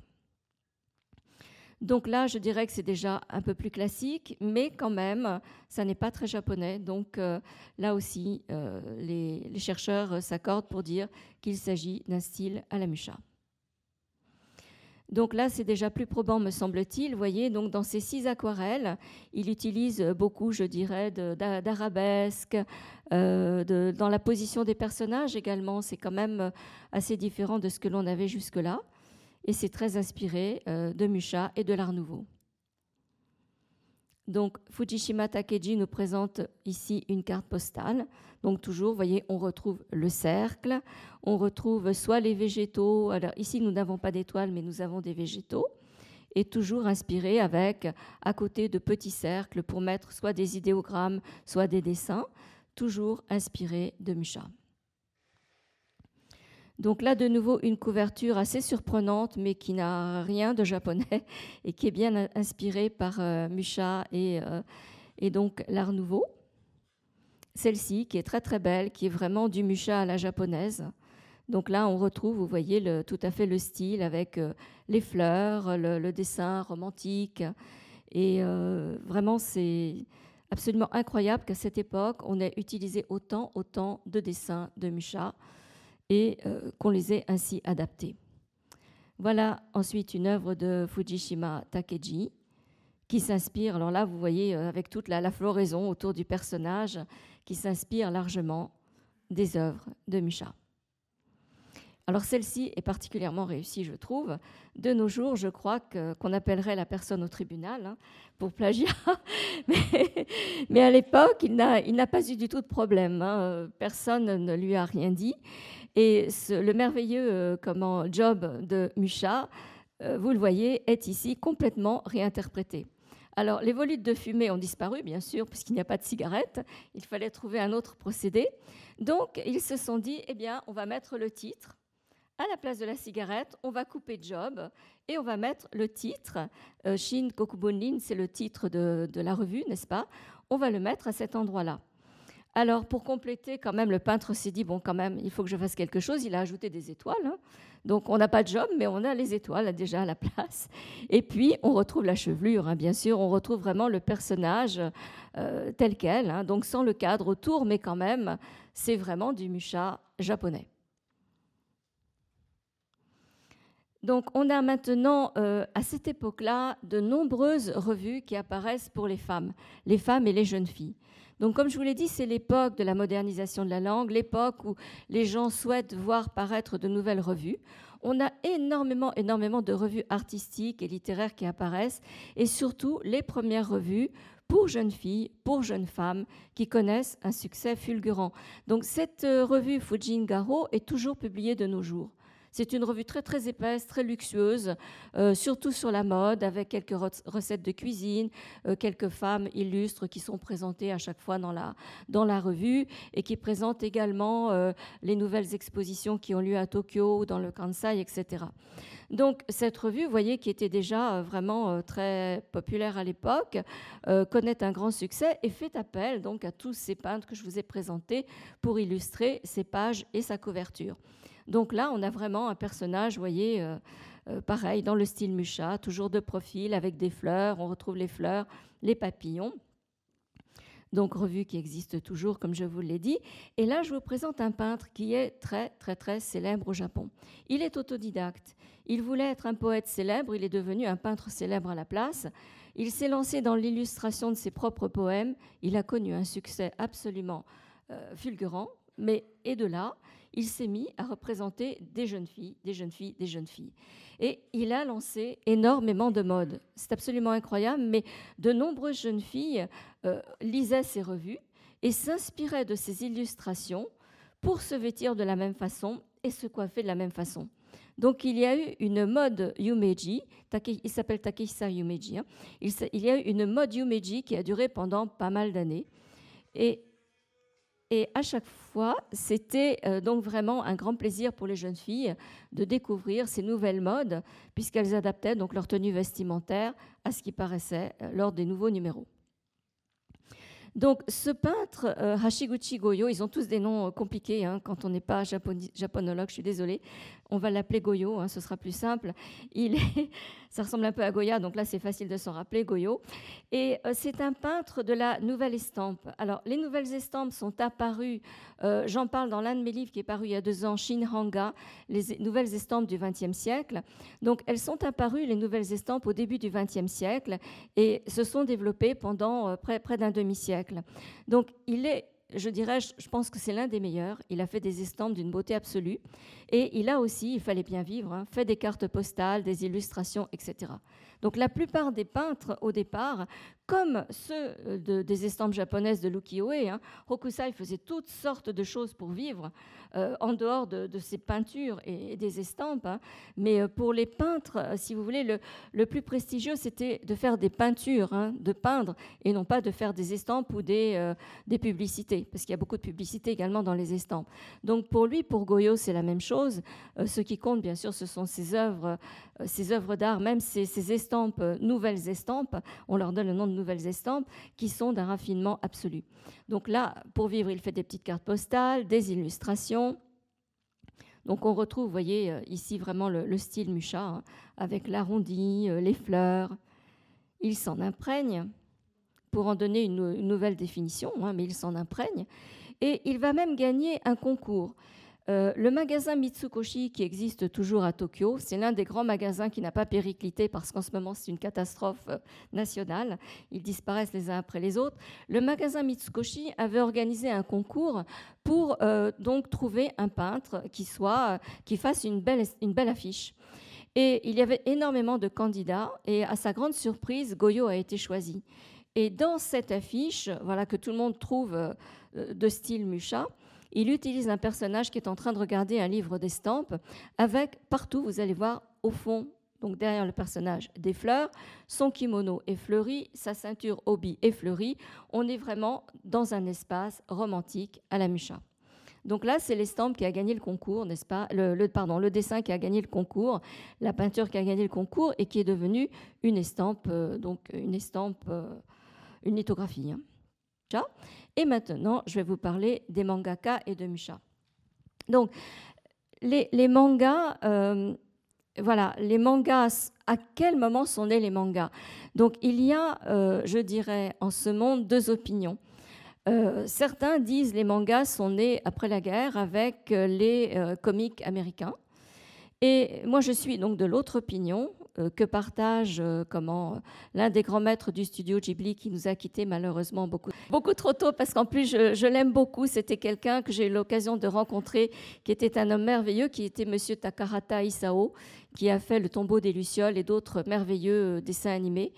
Donc là, je dirais que c'est déjà un peu plus classique, mais quand même, ça n'est pas très japonais. Donc euh, là aussi, euh, les, chercheurs s'accordent pour dire qu'il s'agit d'un style à la Musha. Donc là, c'est déjà plus probant, me semble-t-il. Vous voyez, donc dans ces six aquarelles, il utilise beaucoup, je dirais, d'arabesques, euh, dans la position des personnages également. C'est quand même assez différent de ce que l'on avait jusque-là et c'est très inspiré euh, de Musha et de l'Art Nouveau. Donc Fujishima Takeji nous présente ici une carte postale. Donc toujours, vous voyez, on retrouve le cercle, on retrouve soit les végétaux. Alors ici, nous n'avons pas d'étoiles, mais nous avons des végétaux. Et toujours inspiré avec, à côté de petits cercles pour mettre soit des idéogrammes, soit des dessins, toujours inspiré de Musha. Donc là, de nouveau, une couverture assez surprenante, mais qui n'a rien de japonais et qui est bien inspirée par euh, Musha et, euh, et, donc l'Art Nouveau. Celle-ci, qui est très très belle, qui est vraiment du Musha à la japonaise. Donc là, on retrouve, vous voyez, le, tout à fait le style avec euh, les fleurs, le, dessin romantique. Et vraiment, c'est absolument incroyable qu'à cette époque, on ait utilisé autant, autant de dessins de Musha et euh, qu'on les ait ainsi adaptés. Voilà ensuite une œuvre de Fujishima Takeji qui s'inspire, alors là vous voyez euh, avec toute la, floraison autour du personnage, qui s'inspire largement des œuvres de Musha. Alors celle-ci est particulièrement réussie, je trouve. De nos jours, je crois qu'on appellerait la personne au tribunal hein, pour plagiat, mais, à l'époque, il n'a pas eu du tout de problème. Hein. Personne ne lui a rien dit. Et le merveilleux euh, comment, job de Musha, euh, vous le voyez, est ici complètement réinterprété. Alors, les volutes de fumée ont disparu, bien sûr, puisqu'il n'y a pas de cigarette. Il fallait trouver un autre procédé. Donc, ils se sont dit, eh bien, on va mettre le titre. À la place de la cigarette, on va couper job et on va mettre le titre. Euh, Shin Kokubonin, c'est le titre de la revue, n'est-ce pas? On va le mettre à cet endroit-là. Alors, pour compléter, quand même, le peintre s'est dit bon, quand même, il faut que je fasse quelque chose. Il a ajouté des étoiles. Hein. Donc, on n'a pas de job, mais on a les étoiles déjà à la place. Et puis, on retrouve la chevelure, hein, bien sûr. On retrouve vraiment le personnage euh, tel quel, hein. donc sans le cadre autour, mais quand même, c'est vraiment du musha japonais. Donc, on a maintenant, euh, à cette époque-là, de nombreuses revues qui apparaissent pour les femmes, les femmes et les jeunes filles. Donc, comme je vous l'ai dit, c'est l'époque de la modernisation de la langue, l'époque où les gens souhaitent voir paraître de nouvelles revues. On a énormément, énormément de revues artistiques et littéraires qui apparaissent, et surtout les premières revues pour jeunes filles, pour jeunes femmes qui connaissent un succès fulgurant. Donc cette euh, revue Fujin Garo est toujours publiée de nos jours. C'est une revue très très épaisse, très luxueuse, euh, surtout sur la mode, avec quelques recettes de cuisine, euh, quelques femmes illustres qui sont présentées à chaque fois dans la, dans la revue et qui présentent également euh, les nouvelles expositions qui ont lieu à Tokyo ou dans le Kansai, etc. Donc cette revue, vous voyez, qui était déjà vraiment très populaire à l'époque, connaît un grand succès et fait appel donc à tous ces peintres que je vous ai présentés pour illustrer ses pages et sa couverture. Donc là, on a vraiment un personnage, vous voyez, euh, euh, pareil, dans le style Mucha, toujours de profil, avec des fleurs. On retrouve les fleurs, les papillons. Donc, revue qui existe toujours, comme je vous l'ai dit. Et là, je vous présente un peintre qui est très, très, très célèbre au Japon. Il est autodidacte. Il voulait être un poète célèbre, il est devenu un peintre célèbre à la place. Il s'est lancé dans l'illustration de ses propres poèmes. Il a connu un succès absolument euh, fulgurant. Mais et de là, il s'est mis à représenter des jeunes filles, des jeunes filles, des jeunes filles. Et il a lancé énormément de modes. C'est absolument incroyable, mais de nombreuses jeunes filles euh, lisaient ses revues et s'inspiraient de ses illustrations pour se vêtir de la même façon et se coiffer de la même façon. Donc il y a eu une mode Yumeji, il s'appelle Takehisa Yumeji, hein. il, il, y a eu une mode Yumeji qui a duré pendant pas mal d'années. Et et à chaque fois, c'était euh, donc vraiment un grand plaisir pour les jeunes filles de découvrir ces nouvelles modes, puisqu'elles adaptaient donc leur tenue vestimentaire à ce qui paraissait euh, lors des nouveaux numéros. Donc, ce peintre, euh, Hashiguchi Goyo, ils ont tous des noms compliqués hein, quand on n'est pas japonologue, je suis désolée on va l'appeler Goyo, hein, ce sera plus simple. Il ça ressemble un peu à Goya, donc là c'est facile de s'en rappeler, Goyo. Et euh, c'est un peintre de la nouvelle estampe. Alors les nouvelles estampes sont apparues, euh, j'en parle dans l'un de mes livres qui est paru il y a deux ans, Shinhanga, les nouvelles estampes du XXe siècle. Donc elles sont apparues, les nouvelles estampes, au début du XXe siècle et se sont développées pendant euh, près d'un demi-siècle. Donc il est je dirais, je pense que c'est l'un des meilleurs. Il a fait des estampes d'une beauté absolue. Et il a aussi, il fallait bien vivre, hein, fait des cartes postales, des illustrations, etc. Donc la plupart des peintres, au départ, comme ceux euh, des estampes japonaises de Lukiyo-e, hein, Hokusai faisait toutes sortes de choses pour vivre. Euh, en dehors de, ses peintures et, des estampes. Hein. Mais euh, pour les peintres, si vous voulez, le, plus prestigieux, c'était de faire des peintures, hein, de peindre, et non pas de faire des estampes ou des, publicités, parce qu'il y a beaucoup de publicités également dans les estampes. Donc pour lui, pour Goyo, c'est la même chose. ce qui compte, bien sûr, ce sont ses œuvres, ses œuvres d'art, même ces, ces estampes, nouvelles estampes, on leur donne le nom de nouvelles estampes, qui sont d'un raffinement absolu. Donc là, pour vivre, il fait des petites cartes postales, des illustrations. Donc on retrouve, vous voyez, euh, ici vraiment le, style Mucha, hein, avec l'arrondi, euh, les fleurs. Il s'en imprègne pour en donner une, nouvelle définition, hein, mais il s'en imprègne. Et il va même gagner un concours. Euh, le magasin Mitsukoshi, qui existe toujours à Tokyo, c'est l'un des grands magasins qui n'a pas périclité parce qu'en ce moment c'est une catastrophe euh, nationale. Ils disparaissent les uns après les autres. Le magasin Mitsukoshi avait organisé un concours pour euh, donc trouver un peintre qui, soit, qui fasse une belle, une belle affiche. Et il y avait énormément de candidats et à sa grande surprise, Goyo a été choisi. Et dans cette affiche, voilà que tout le monde trouve de style Mucha, il utilise un personnage qui est en train de regarder un livre d'estampes avec partout, vous allez voir, au fond, donc derrière le personnage, des fleurs. Son kimono est fleuri, sa ceinture obi est fleurie. On est vraiment dans un espace romantique à la Mucha. Donc là, c'est l'estampe qui a gagné le concours, n'est-ce pas? Le, Pardon, le dessin qui a gagné le concours, la peinture qui a gagné le concours et qui est devenue une estampe, euh, donc une estampe, euh, une lithographie. Hein. Et maintenant, je vais vous parler des mangaka et de Musha. Donc, les, mangas, euh, voilà, les mangas, à quel moment sont nés les mangas? Donc, il y a, euh, je dirais, en ce monde, deux opinions. Euh, certains disent les mangas sont nés après la guerre avec les comics américains. Et moi, je suis donc de l'autre opinion. Que partage comment l'un des grands maîtres du studio Ghibli qui nous a quittés malheureusement beaucoup, beaucoup trop tôt parce qu'en plus je, l'aime beaucoup. C'était quelqu'un que j'ai eu l'occasion de rencontrer qui était un homme merveilleux qui était Monsieur Takarata Isao qui a fait Le tombeau des Lucioles et d'autres merveilleux dessins animés.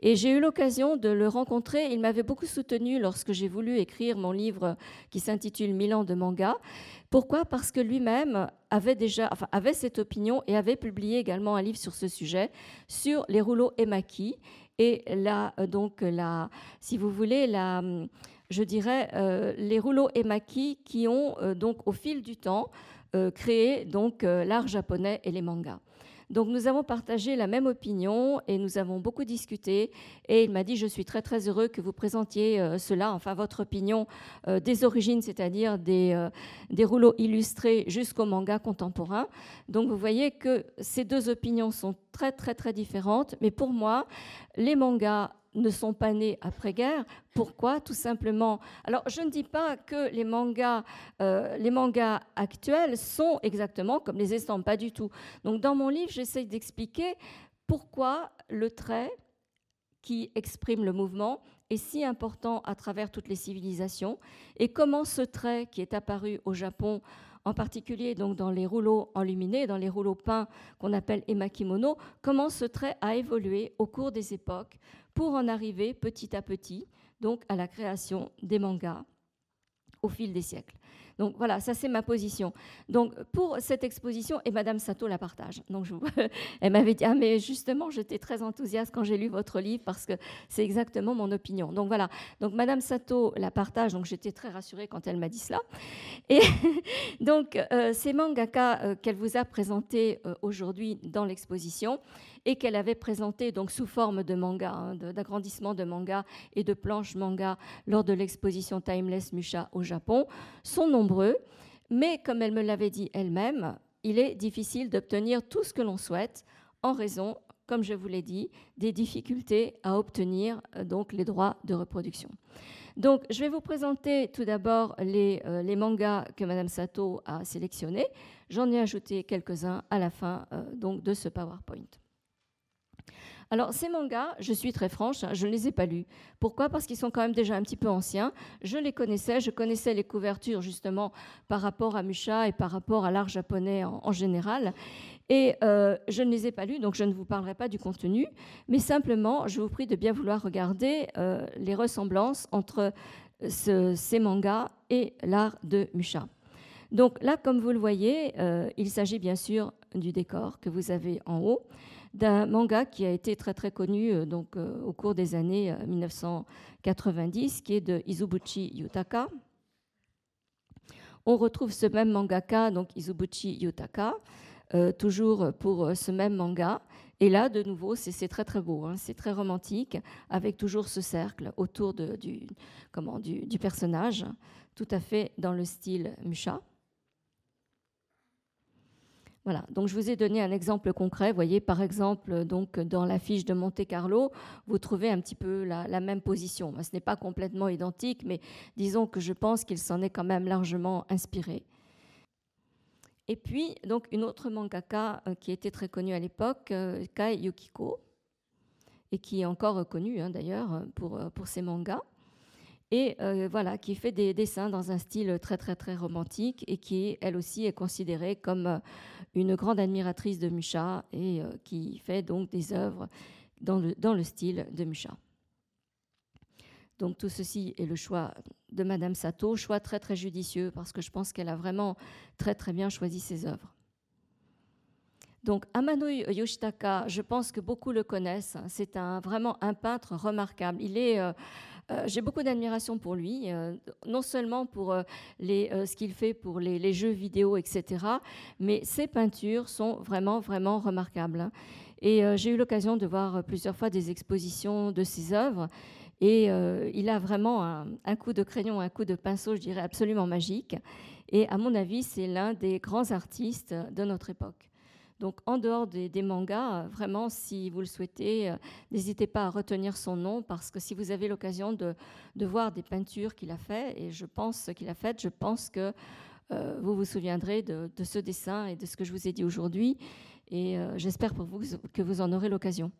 Et j'ai eu l'occasion de le rencontrer. Il m'avait beaucoup soutenu lorsque j'ai voulu écrire mon livre qui s'intitule Milan de manga. Pourquoi? Parce que lui-même avait déjà, cette opinion et avait publié également un livre sur ce sujet, sur les rouleaux Emaki. Et là, euh, donc, si vous voulez, la, je dirais, euh, les rouleaux Emaki qui ont euh, donc au fil du temps créé donc l'art japonais et les mangas. Donc nous avons partagé la même opinion et nous avons beaucoup discuté. Et il m'a dit, je suis très très heureux que vous présentiez euh, cela, enfin votre opinion euh, des origines, c'est-à-dire des, euh, des rouleaux illustrés jusqu'au manga contemporain. Donc vous voyez que ces deux opinions sont très très très différentes. Mais pour moi, les mangas ne sont pas nés après-guerre. Pourquoi? Tout simplement. Alors, je ne dis pas que les mangas, euh, les mangas actuels sont exactement comme les estampes, pas du tout. Donc, dans mon livre, j'essaye d'expliquer pourquoi le trait qui exprime le mouvement est si important à travers toutes les civilisations et comment ce trait qui est apparu au Japon en particulier donc dans les rouleaux enluminés, dans les rouleaux peints qu'on appelle emakimono, comment ce trait a évolué au cours des époques pour en arriver petit à petit donc à la création des mangas au fil des siècles. Donc voilà, ça c'est ma position. Donc pour cette exposition, et Madame Sato la partage. Donc elle m'avait dit ah mais justement j'étais très enthousiaste quand j'ai lu votre livre parce que c'est exactement mon opinion. Donc voilà, donc Madame Sato la partage. Donc j'étais très rassurée quand elle m'a dit cela. Et donc euh, ces mangaka euh, qu'elle vous a présentés euh, aujourd'hui dans l'exposition et qu'elle avait présenté donc sous forme de manga, hein, d'agrandissement de manga et de planches manga lors de l'exposition Timeless Musha au Japon, sont nombreux, mais comme elle me l'avait dit elle-même, il est difficile d'obtenir tout ce que l'on souhaite en raison, comme je vous l'ai dit, des difficultés à obtenir euh, donc les droits de reproduction. Donc, je vais vous présenter tout d'abord les, euh, les, mangas que Madame Sato a sélectionnés. J'en ai ajouté quelques-uns à la fin euh, donc de ce PowerPoint. Alors, ces mangas, je suis très franche, hein, je ne les ai pas lus. Pourquoi? Parce qu'ils sont quand même déjà un petit peu anciens. Je les connaissais, je connaissais les couvertures justement par rapport à Musha et par rapport à l'art japonais en, général. Et euh, je ne les ai pas lus, donc je ne vous parlerai pas du contenu, mais simplement, je vous prie de bien vouloir regarder euh, les ressemblances entre ces mangas et l'art de Musha. Donc là, comme vous le voyez, euh, il s'agit bien sûr du décor que vous avez en haut d'un manga qui a été très très connu euh, donc, euh, au cours des années 1990, euh, qui est de Izubuchi Yutaka. On retrouve ce même mangaka, donc Izubuchi Yutaka, toujours pour ce même manga. Et là, de nouveau, c'est très très beau, hein. c'est très romantique, avec toujours ce cercle autour du, comment, du personnage, tout à fait dans le style Musha. Voilà, donc je vous ai donné un exemple concret. Vous voyez, par exemple, donc, dans la fiche de Monte Carlo, vous trouvez un petit peu la, même position. Ce n'est pas complètement identique, mais disons que je pense qu'il s'en est quand même largement inspiré. Et puis, donc, une autre mangaka euh, qui était très connue à l'époque, euh, Kai Yukiko, et qui est encore connue hein, d'ailleurs euh, pour ses mangas et voilà, qui fait des dessins dans un style très très très romantique et qui elle aussi est considérée comme une grande admiratrice de Musha et euh, qui fait donc des œuvres dans le, dans le style de Musha. Donc tout ceci est le choix de Madame Sato, choix très très judicieux parce que je pense qu'elle a vraiment très très bien choisi ses œuvres. Donc Amano Yoshitaka, je pense que beaucoup le connaissent. C'est un, vraiment un peintre remarquable. Il est euh, euh, j'ai beaucoup d'admiration pour lui, euh, non seulement pour euh, ce qu'il fait pour les, jeux vidéo, etc., mais ses peintures sont vraiment, vraiment remarquables. Hein. Et j'ai eu l'occasion de voir plusieurs fois des expositions de ses œuvres. Et il a vraiment un, un, coup de crayon, un coup de pinceau, je dirais, absolument magique. Et à mon avis, c'est l'un des grands artistes de notre époque. Donc en dehors des, mangas, euh, vraiment, si vous le souhaitez, euh, n'hésitez pas à retenir son nom parce que si vous avez l'occasion de, voir des peintures qu'il a fait, et je pense qu'il a faites, je pense que vous vous souviendrez de, ce dessin et de ce que je vous ai dit aujourd'hui. Et j'espère pour vous que vous en aurez l'occasion.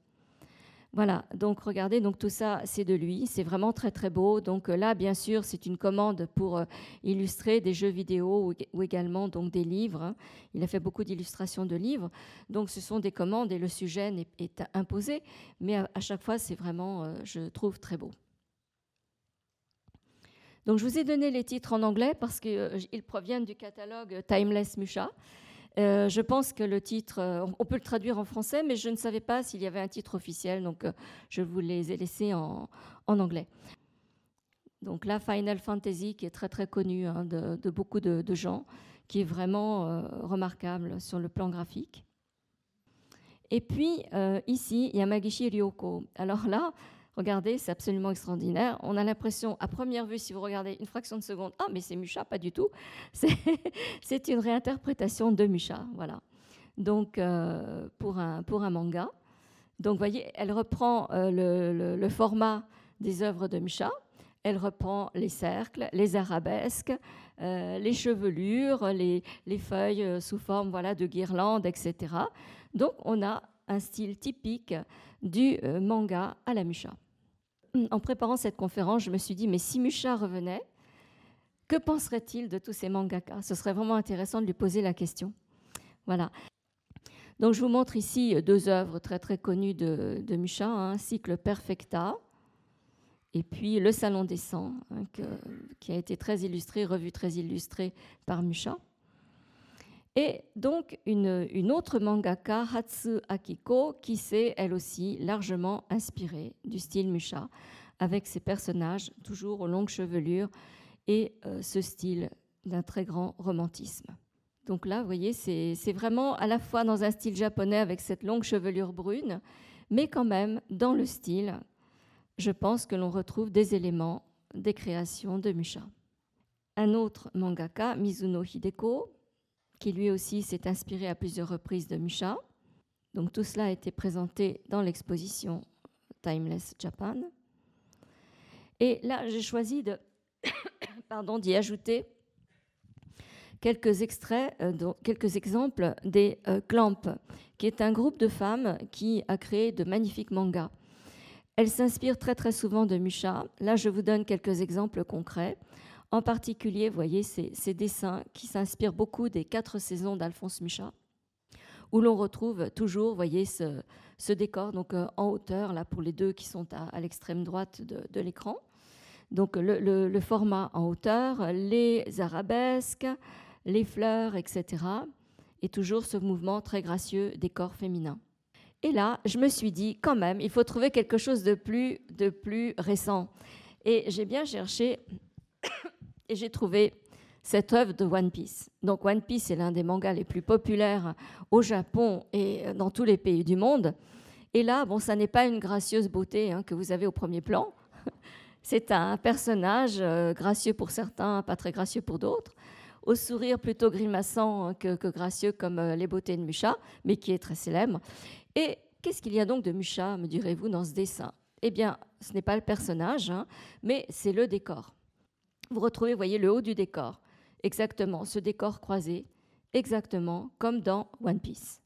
Voilà, donc regardez, donc tout ça, c'est de lui, c'est vraiment très très beau. Donc euh, là, bien sûr, c'est une commande pour euh, illustrer des jeux vidéo ou, également donc des livres. Hein. Il a fait beaucoup d'illustrations de livres, donc ce sont des commandes et le sujet est, imposé, mais à, chaque fois, c'est vraiment, euh, je trouve, très beau. Donc je vous ai donné les titres en anglais parce qu'ils proviennent du catalogue Timeless Musha. Euh, je pense que le titre, euh, on peut le traduire en français, mais je ne savais pas s'il y avait un titre officiel, donc euh, je vous les ai laissés en, anglais. Donc la Final Fantasy, qui est très très connue hein, de, beaucoup de, gens, qui est vraiment remarquable sur le plan graphique. Et puis ici, il y a Magishi Ryoko. Alors là, Regardez, c'est absolument extraordinaire. On a l'impression, à première vue, si vous regardez une fraction de seconde, ah, mais c'est Mucha, pas du tout. C'est une réinterprétation de Mucha, voilà. Donc, euh, pour, un, manga. Donc, vous voyez, elle reprend euh, le, format des œuvres de Mucha. Elle reprend les cercles, les arabesques, euh, les chevelures, les, les, feuilles sous forme voilà, de guirlandes, etc. Donc, on a un style typique du manga à la Mucha en préparant cette conférence, je me suis dit, mais si Musha revenait, que penserait-il de tous ces mangaka Ce serait vraiment intéressant de lui poser la question. Voilà. Donc je vous montre ici deux œuvres très très connues de, de Musha, un hein, cycle Perfecta, et puis Le Salon des Sangs, hein, qui a été très illustré, revu très illustré par Musha. Et donc une, autre mangaka, Hatsu Akiko, qui s'est elle aussi largement inspirée du style Musha, avec ses personnages toujours aux longues chevelures et euh, ce style d'un très grand romantisme. Donc là, vous voyez, c'est vraiment à la fois dans un style japonais avec cette longue chevelure brune, mais quand même dans le style, je pense que l'on retrouve des éléments des créations de Musha. Un autre mangaka, Mizuno Hideko, qui lui aussi s'est inspiré à plusieurs reprises de Musha. Donc tout cela a été présenté dans l'exposition Timeless Japan. Et là, j'ai choisi de, pardon, d'y ajouter quelques extraits, euh, quelques exemples des euh, Clamp, qui est un groupe de femmes qui a créé de magnifiques mangas. Elles s'inspirent très très souvent de Musha. Là, je vous donne quelques exemples concrets. En particulier, vous voyez ces, dessins qui s'inspirent beaucoup des quatre saisons d'Alphonse Mucha, où l'on retrouve toujours, voyez, ce, décor donc euh, en hauteur là pour les deux qui sont à, l'extrême droite de, l'écran. Donc le, format en hauteur, les arabesques, les fleurs, etc. Et toujours ce mouvement très gracieux des corps féminins. Et là, je me suis dit, quand même, il faut trouver quelque chose de plus, de plus récent. Et j'ai bien cherché et j'ai trouvé cette œuvre de One Piece. Donc One Piece est l'un des mangas les plus populaires au Japon et dans tous les pays du monde. Et là, bon, ça n'est pas une gracieuse beauté hein, que vous avez au premier plan. C'est un personnage euh, gracieux pour certains, pas très gracieux pour d'autres, au sourire plutôt grimaçant que, gracieux comme euh, les beautés de Musha, mais qui est très célèbre. Et qu'est-ce qu'il y a donc de Musha, me direz-vous, dans ce dessin? Eh bien, ce n'est pas le personnage, hein, mais c'est le décor vous retrouvez, voyez, le haut du décor. Exactement, ce décor croisé, exactement comme dans One Piece.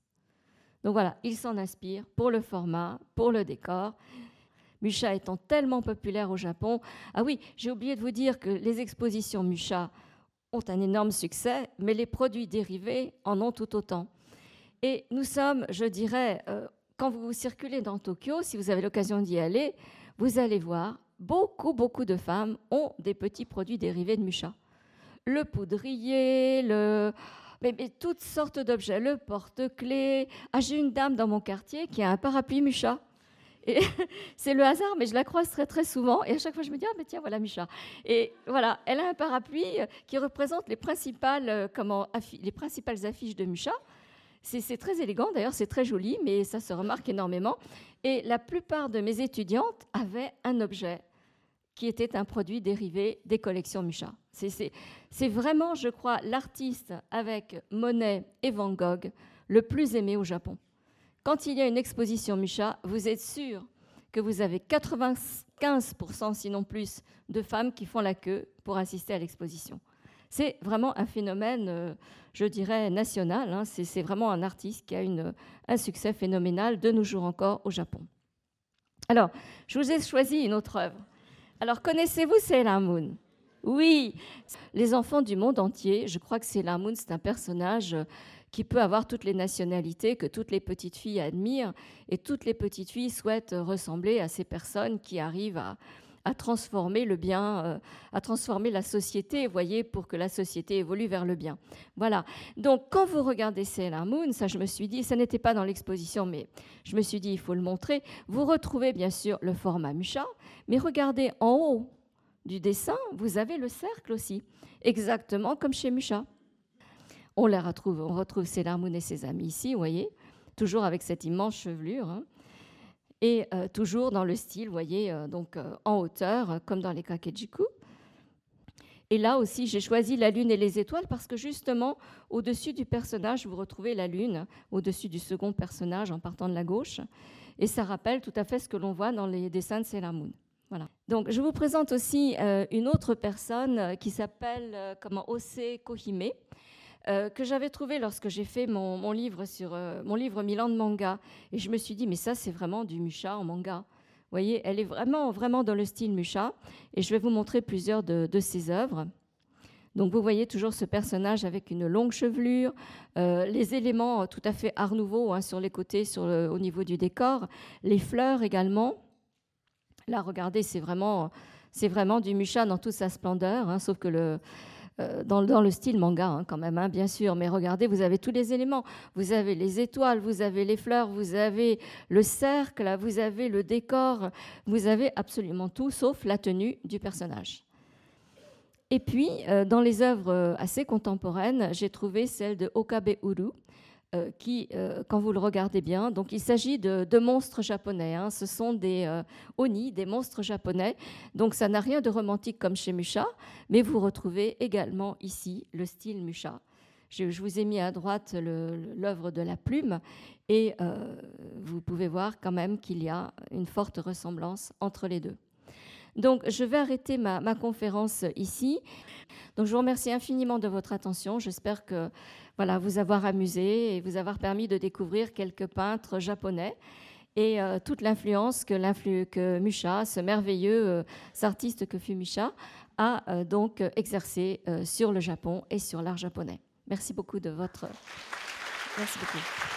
Donc voilà, il s'en inspire pour le format, pour le décor. Musha étant tellement populaire au Japon. Ah oui, j'ai oublié de vous dire que les expositions Musha ont un énorme succès, mais les produits dérivés en ont tout autant. Et nous sommes, je dirais, euh, quand vous circulez dans Tokyo, si vous avez l'occasion d'y aller, vous allez voir beaucoup, beaucoup de femmes ont des petits produits dérivés de Musha. Le poudrier, le... Mais, toutes sortes d'objets, le porte-clés. Ah, j'ai une dame dans mon quartier qui a un parapluie Musha. Et c'est le hasard, mais je la croise très très souvent. Et à chaque fois, je me dis, ah, mais tiens, voilà Musha. Et voilà, elle a un parapluie qui représente les principales, euh, les principales affiches de Musha. C'est très élégant, d'ailleurs, c'est très joli, mais ça se remarque énormément. Et la plupart de mes étudiantes avaient un objet qui était un produit dérivé des collections Musha. C'est vraiment, je crois, l'artiste avec Monet et Van Gogh le plus aimé au Japon. Quand il y a une exposition Musha, vous êtes sûr que vous avez 95%, sinon plus, de femmes qui font la queue pour assister à l'exposition. C'est vraiment un phénomène, je dirais, national. Hein. C'est vraiment un artiste qui a une, un succès phénoménal de nos jours encore au Japon. Alors, je vous ai choisi une autre œuvre. Alors, connaissez-vous Sailor Moon? Oui, les enfants du monde entier, je crois que Sailor Moon, c'est un personnage qui peut avoir toutes les nationalités, que toutes les petites filles admirent, et toutes les petites filles souhaitent ressembler à ces personnes qui arrivent à, à transformer le bien, euh, à transformer la société, voyez, pour que la société évolue vers le bien. Voilà. Donc, quand vous regardez Sailor Moon, ça, je me suis dit, ça n'était pas dans l'exposition, mais je me suis dit, il faut le montrer. Vous retrouvez bien sûr le format Musha, mais regardez en haut du dessin, vous avez le cercle aussi, exactement comme chez Musha. On retrouve, on retrouve Moon et ses amis ici, vous voyez, toujours avec cette immense chevelure. Hein et euh, toujours dans le style, vous voyez, euh, donc euh, en hauteur, comme dans les Kakejiku. Et là aussi, j'ai choisi la lune et les étoiles parce que justement, au-dessus du personnage, vous retrouvez la lune, au-dessus du second personnage en partant de la gauche. Et ça rappelle tout à fait ce que l'on voit dans les dessins de Sailor Moon. Voilà. Donc, je vous présente aussi une autre personne qui s'appelle comment Ose Kohime. Euh, que j'avais trouvé lorsque j'ai fait mon, livre sur euh, mon livre Milan de manga. Et je me suis dit, mais ça, c'est vraiment du Musha en manga. Vous voyez, elle est vraiment, vraiment dans le style Musha. Et je vais vous montrer plusieurs de, ses œuvres. Donc vous voyez toujours ce personnage avec une longue chevelure, euh, les éléments tout à fait art nouveau hein, sur les côtés, sur au niveau du décor, les fleurs également. Là, regardez, c'est vraiment, c'est vraiment du Musha dans toute sa splendeur, hein, sauf que le, euh, dans, le style manga hein, quand même, hein, bien sûr. Mais regardez, vous avez tous les éléments. Vous avez les étoiles, vous avez les fleurs, vous avez le cercle, vous avez le décor, vous avez absolument tout sauf la tenue du personnage. Et puis, euh, dans les œuvres euh, assez contemporaines, j'ai trouvé celle de Okabe Uru, qui, euh, quand vous le regardez bien, donc il s'agit de, monstres japonais. Hein. Ce sont des euh, oni, des monstres japonais. Donc ça n'a rien de romantique comme chez Musha, mais vous retrouvez également ici le style Musha. Je, vous ai mis à droite l'œuvre de la plume et vous pouvez voir quand même qu'il y a une forte ressemblance entre les deux. Donc, je vais arrêter ma, ma, conférence ici. Donc, je vous remercie infiniment de votre attention. J'espère que voilà, vous avoir amusé et vous avoir permis de découvrir quelques peintres japonais et euh, toute l'influence que, que Musha, ce merveilleux euh, artiste que fut Musha, a euh, donc exercé sur le Japon et sur l'art japonais. Merci beaucoup de votre. Merci beaucoup.